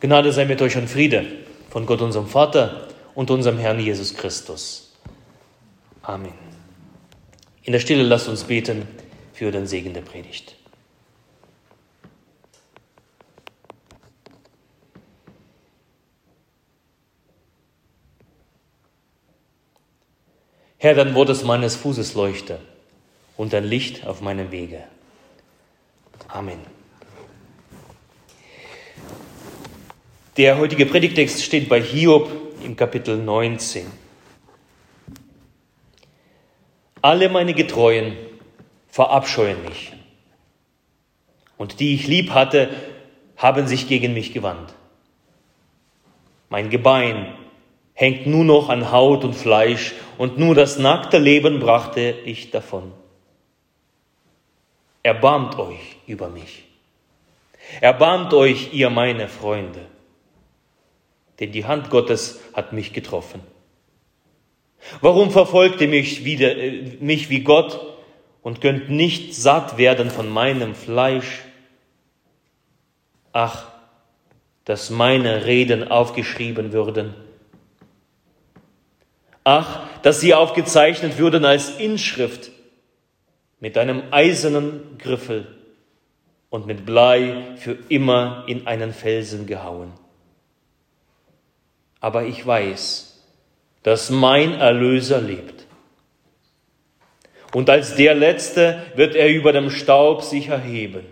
Gnade sei mit euch und Friede von Gott, unserem Vater und unserem Herrn Jesus Christus. Amen. In der Stille lasst uns beten für den Segen der Predigt. Herr, dein Wort ist meines Fußes Leuchte und ein Licht auf meinem Wege. Amen. Der heutige Predigtext steht bei Hiob im Kapitel 19. Alle meine Getreuen verabscheuen mich, und die ich lieb hatte, haben sich gegen mich gewandt. Mein Gebein hängt nur noch an Haut und Fleisch, und nur das nackte Leben brachte ich davon. Erbarmt euch über mich. Erbarmt euch, ihr meine Freunde denn die Hand Gottes hat mich getroffen. Warum verfolgt ihr mich, wieder, äh, mich wie Gott und könnt nicht satt werden von meinem Fleisch? Ach, dass meine Reden aufgeschrieben würden. Ach, dass sie aufgezeichnet würden als Inschrift mit einem eisernen Griffel und mit Blei für immer in einen Felsen gehauen aber ich weiß, dass mein Erlöser lebt. Und als der Letzte wird er über dem Staub sich erheben.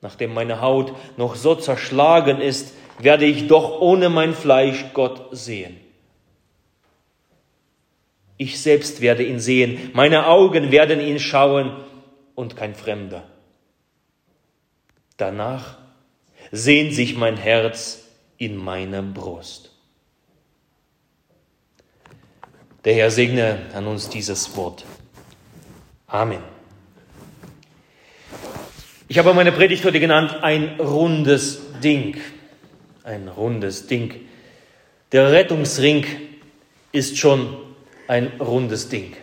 Nachdem meine Haut noch so zerschlagen ist, werde ich doch ohne mein Fleisch Gott sehen. Ich selbst werde ihn sehen, meine Augen werden ihn schauen und kein Fremder. Danach sehnt sich mein Herz in meiner Brust. Der Herr segne an uns dieses Wort. Amen. Ich habe meine Predigt heute genannt, ein rundes Ding. Ein rundes Ding. Der Rettungsring ist schon ein rundes Ding.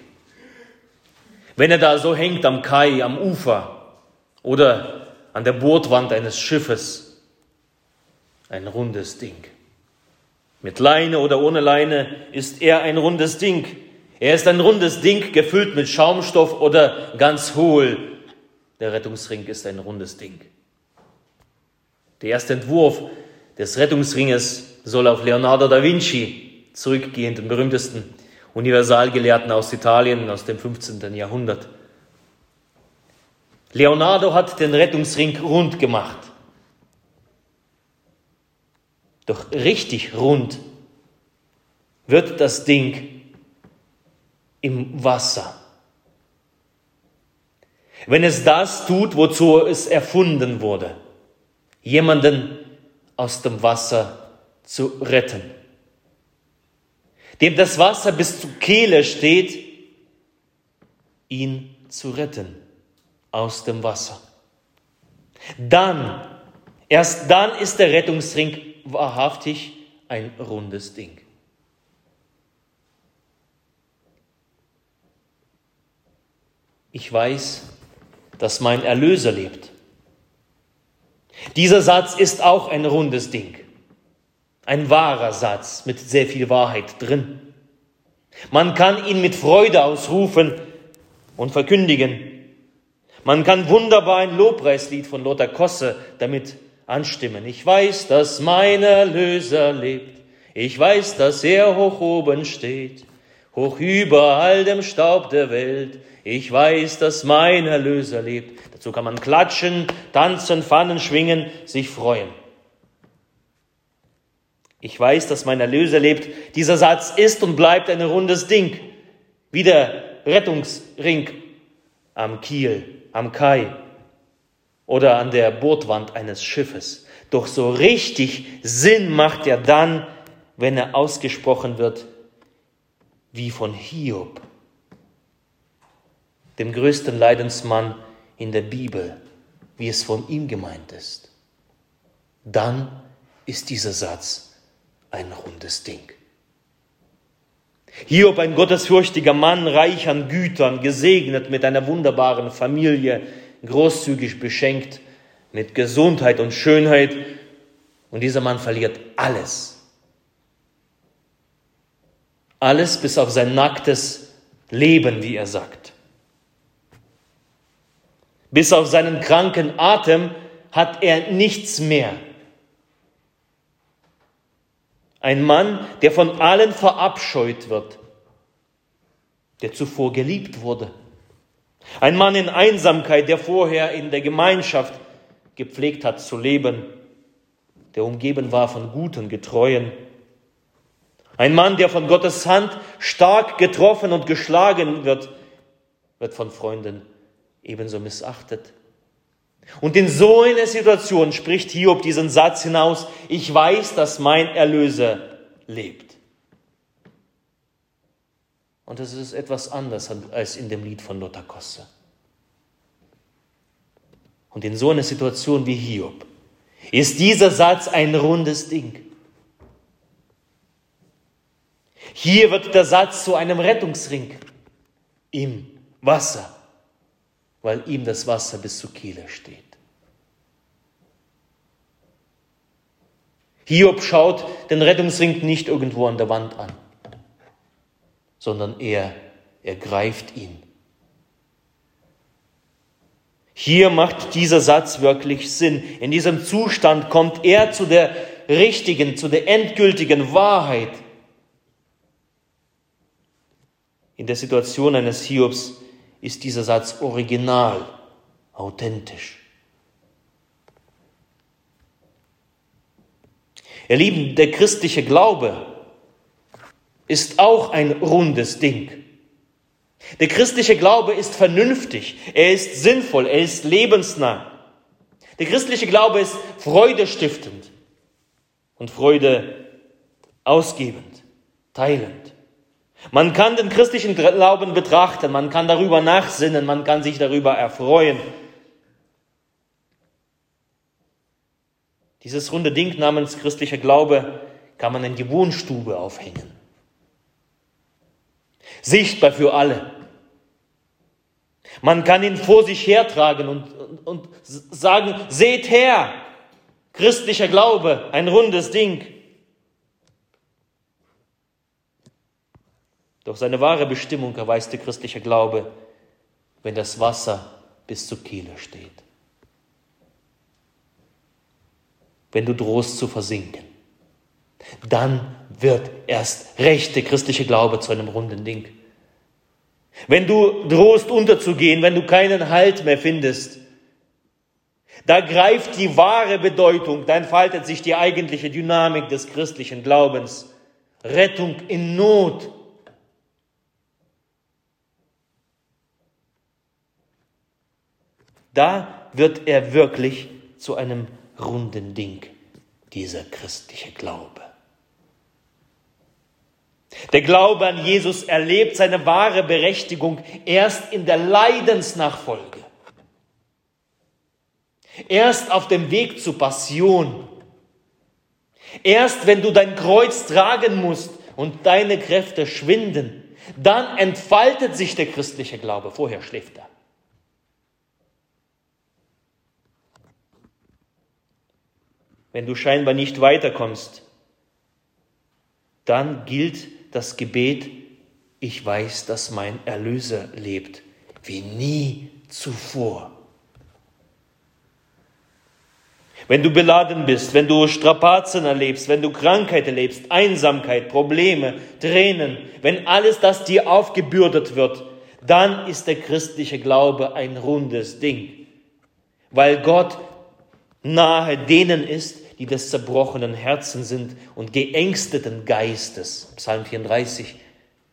Wenn er da so hängt am Kai, am Ufer oder an der Bordwand eines Schiffes, ein rundes Ding. Mit Leine oder ohne Leine ist er ein rundes Ding. Er ist ein rundes Ding, gefüllt mit Schaumstoff oder ganz hohl. Der Rettungsring ist ein rundes Ding. Der erste Entwurf des Rettungsringes soll auf Leonardo da Vinci zurückgehen, den berühmtesten Universalgelehrten aus Italien aus dem 15. Jahrhundert. Leonardo hat den Rettungsring rund gemacht. Doch richtig rund wird das Ding im Wasser. Wenn es das tut, wozu es erfunden wurde, jemanden aus dem Wasser zu retten. Dem das Wasser bis zur Kehle steht, ihn zu retten aus dem Wasser. Dann, erst dann ist der Rettungsring wahrhaftig ein rundes Ding. Ich weiß, dass mein Erlöser lebt. Dieser Satz ist auch ein rundes Ding. Ein wahrer Satz mit sehr viel Wahrheit drin. Man kann ihn mit Freude ausrufen und verkündigen. Man kann wunderbar ein Lobpreislied von Lothar Kosse damit anstimmen. Ich weiß, dass mein Erlöser lebt. Ich weiß, dass er hoch oben steht, hoch über all dem Staub der Welt. Ich weiß, dass mein Erlöser lebt. Dazu kann man klatschen, tanzen, Pfannen schwingen, sich freuen. Ich weiß, dass mein Erlöser lebt. Dieser Satz ist und bleibt ein rundes Ding, wie der Rettungsring am Kiel, am Kai oder an der Bordwand eines Schiffes. Doch so richtig Sinn macht er dann, wenn er ausgesprochen wird wie von Hiob, dem größten Leidensmann in der Bibel, wie es von ihm gemeint ist. Dann ist dieser Satz ein rundes Ding. Hiob, ein gottesfürchtiger Mann, reich an Gütern, gesegnet mit einer wunderbaren Familie, großzügig beschenkt mit Gesundheit und Schönheit und dieser Mann verliert alles. Alles bis auf sein nacktes Leben, wie er sagt. Bis auf seinen kranken Atem hat er nichts mehr. Ein Mann, der von allen verabscheut wird, der zuvor geliebt wurde. Ein Mann in Einsamkeit, der vorher in der Gemeinschaft gepflegt hat zu leben, der umgeben war von guten, getreuen. Ein Mann, der von Gottes Hand stark getroffen und geschlagen wird, wird von Freunden ebenso missachtet. Und in so einer Situation spricht Hiob diesen Satz hinaus, ich weiß, dass mein Erlöser lebt. Und das ist etwas anders als in dem Lied von Lothar Kosse. Und in so einer Situation wie Hiob ist dieser Satz ein rundes Ding. Hier wird der Satz zu einem Rettungsring im Wasser weil ihm das Wasser bis zu Kiele steht. Hiob schaut den Rettungsring nicht irgendwo an der Wand an, sondern er ergreift ihn. Hier macht dieser Satz wirklich Sinn. In diesem Zustand kommt er zu der richtigen, zu der endgültigen Wahrheit. In der Situation eines Hiobs ist dieser Satz original, authentisch. Ihr Lieben, der christliche Glaube ist auch ein rundes Ding. Der christliche Glaube ist vernünftig, er ist sinnvoll, er ist lebensnah. Der christliche Glaube ist freudestiftend und Freude ausgebend, teilend. Man kann den christlichen Glauben betrachten, man kann darüber nachsinnen, man kann sich darüber erfreuen. Dieses runde Ding namens christlicher Glaube kann man in die Wohnstube aufhängen. Sichtbar für alle. Man kann ihn vor sich hertragen und, und, und sagen, seht her, christlicher Glaube, ein rundes Ding. Doch seine wahre Bestimmung erweist der christliche Glaube, wenn das Wasser bis zur Kehle steht. Wenn du drohst zu versinken, dann wird erst recht der christliche Glaube zu einem runden Ding. Wenn du drohst unterzugehen, wenn du keinen Halt mehr findest, da greift die wahre Bedeutung, da entfaltet sich die eigentliche Dynamik des christlichen Glaubens. Rettung in Not Da wird er wirklich zu einem runden Ding, dieser christliche Glaube. Der Glaube an Jesus erlebt seine wahre Berechtigung erst in der Leidensnachfolge. Erst auf dem Weg zur Passion. Erst wenn du dein Kreuz tragen musst und deine Kräfte schwinden, dann entfaltet sich der christliche Glaube. Vorher schläft er. wenn du scheinbar nicht weiterkommst, dann gilt das Gebet, ich weiß, dass mein Erlöser lebt, wie nie zuvor. Wenn du beladen bist, wenn du Strapazen erlebst, wenn du Krankheit erlebst, Einsamkeit, Probleme, Tränen, wenn alles das dir aufgebürdet wird, dann ist der christliche Glaube ein rundes Ding, weil Gott nahe denen ist, die des zerbrochenen Herzen sind und geängsteten Geistes. Psalm 34.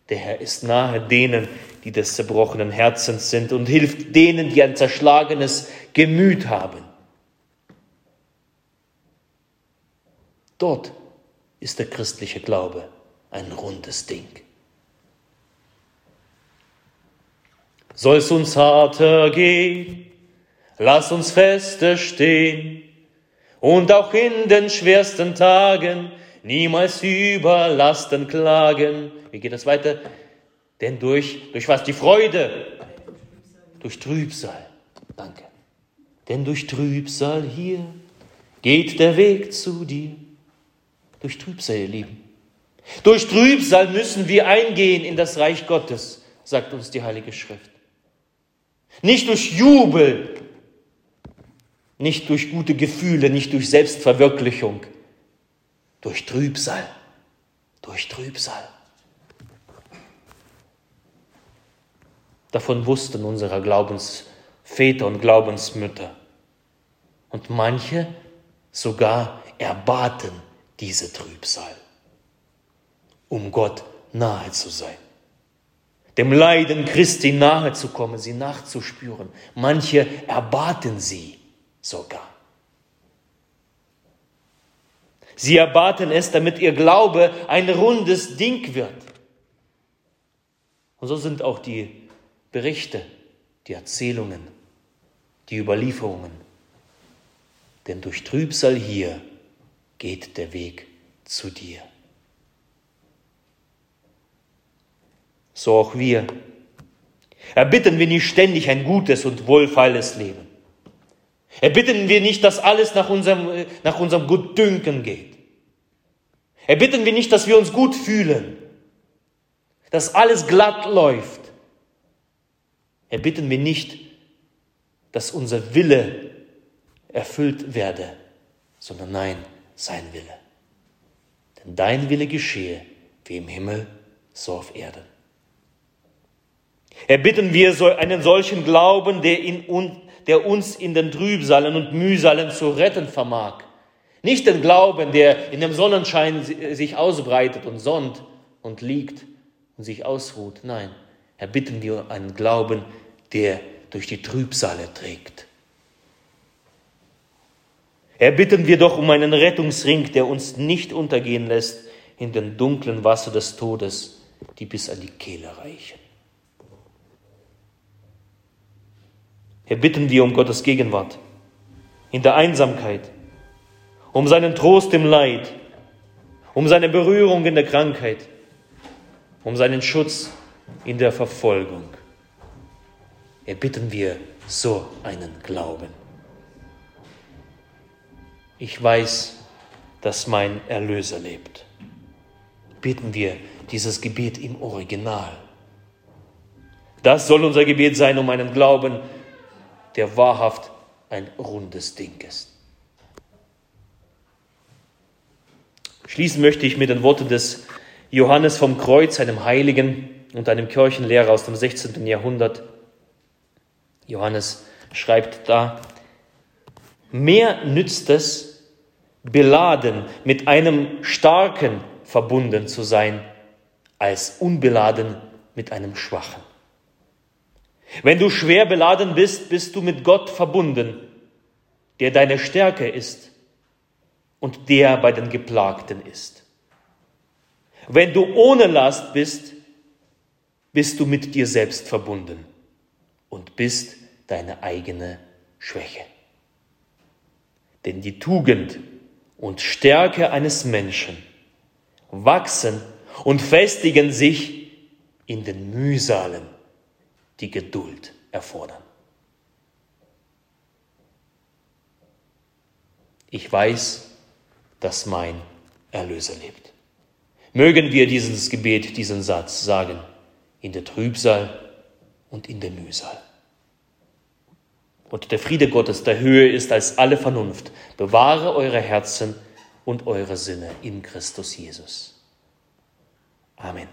Der Herr ist nahe denen, die des zerbrochenen Herzens sind und hilft denen, die ein zerschlagenes Gemüt haben. Dort ist der christliche Glaube ein rundes Ding. Soll es uns harter gehen, lass uns fester stehen, und auch in den schwersten Tagen niemals über Lasten klagen. Wie geht das weiter? Denn durch, durch was? Die Freude. Durch Trübsal. Danke. denn durch Trübsal hier geht der Weg zu dir. Durch Trübsal, ihr Lieben. Durch Trübsal müssen wir eingehen in das Reich Gottes, sagt uns die Heilige Schrift. Nicht durch Jubel, nicht durch gute Gefühle, nicht durch Selbstverwirklichung, durch Trübsal, durch Trübsal. Davon wussten unsere Glaubensväter und Glaubensmütter. Und manche sogar erbaten diese Trübsal, um Gott nahe zu sein. Dem Leiden Christi nahe zu kommen, sie nachzuspüren. Manche erbaten sie sogar. Sie erbaten es, damit ihr Glaube ein rundes Ding wird. Und so sind auch die Berichte, die Erzählungen, die Überlieferungen. Denn durch Trübsal hier geht der Weg zu dir. So auch wir. Erbitten wir nicht ständig ein gutes und wohlfeiles Leben. Erbitten wir nicht, dass alles nach unserem, nach unserem Gutdünken geht. Erbitten wir nicht, dass wir uns gut fühlen, dass alles glatt läuft. Erbitten wir nicht, dass unser Wille erfüllt werde, sondern nein, sein Wille. Denn dein Wille geschehe wie im Himmel, so auf Erden. Erbitten wir einen solchen Glauben, der, in, der uns in den Trübsalen und Mühsalen zu retten vermag. Nicht den Glauben, der in dem Sonnenschein sich ausbreitet und sonnt und liegt und sich ausruht. Nein, erbitten wir einen Glauben, der durch die Trübsale trägt. Erbitten wir doch um einen Rettungsring, der uns nicht untergehen lässt in den dunklen Wasser des Todes, die bis an die Kehle reichen. Erbitten wir um Gottes Gegenwart in der Einsamkeit, um seinen Trost im Leid, um seine Berührung in der Krankheit, um seinen Schutz in der Verfolgung. Erbitten wir so einen Glauben. Ich weiß, dass mein Erlöser lebt. Bitten wir dieses Gebet im Original. Das soll unser Gebet sein, um einen Glauben, der wahrhaft ein rundes Ding ist. Schließen möchte ich mit den Worten des Johannes vom Kreuz, einem Heiligen und einem Kirchenlehrer aus dem 16. Jahrhundert. Johannes schreibt da, mehr nützt es, beladen mit einem Starken verbunden zu sein, als unbeladen mit einem Schwachen. Wenn du schwer beladen bist, bist du mit Gott verbunden, der deine Stärke ist und der bei den Geplagten ist. Wenn du ohne Last bist, bist du mit dir selbst verbunden und bist deine eigene Schwäche. Denn die Tugend und Stärke eines Menschen wachsen und festigen sich in den Mühsalen, die Geduld erfordern. Ich weiß, dass mein Erlöser lebt. Mögen wir dieses Gebet, diesen Satz sagen, in der Trübsal und in der Mühsal. Und der Friede Gottes, der Höhe ist als alle Vernunft, bewahre eure Herzen und eure Sinne in Christus Jesus. Amen.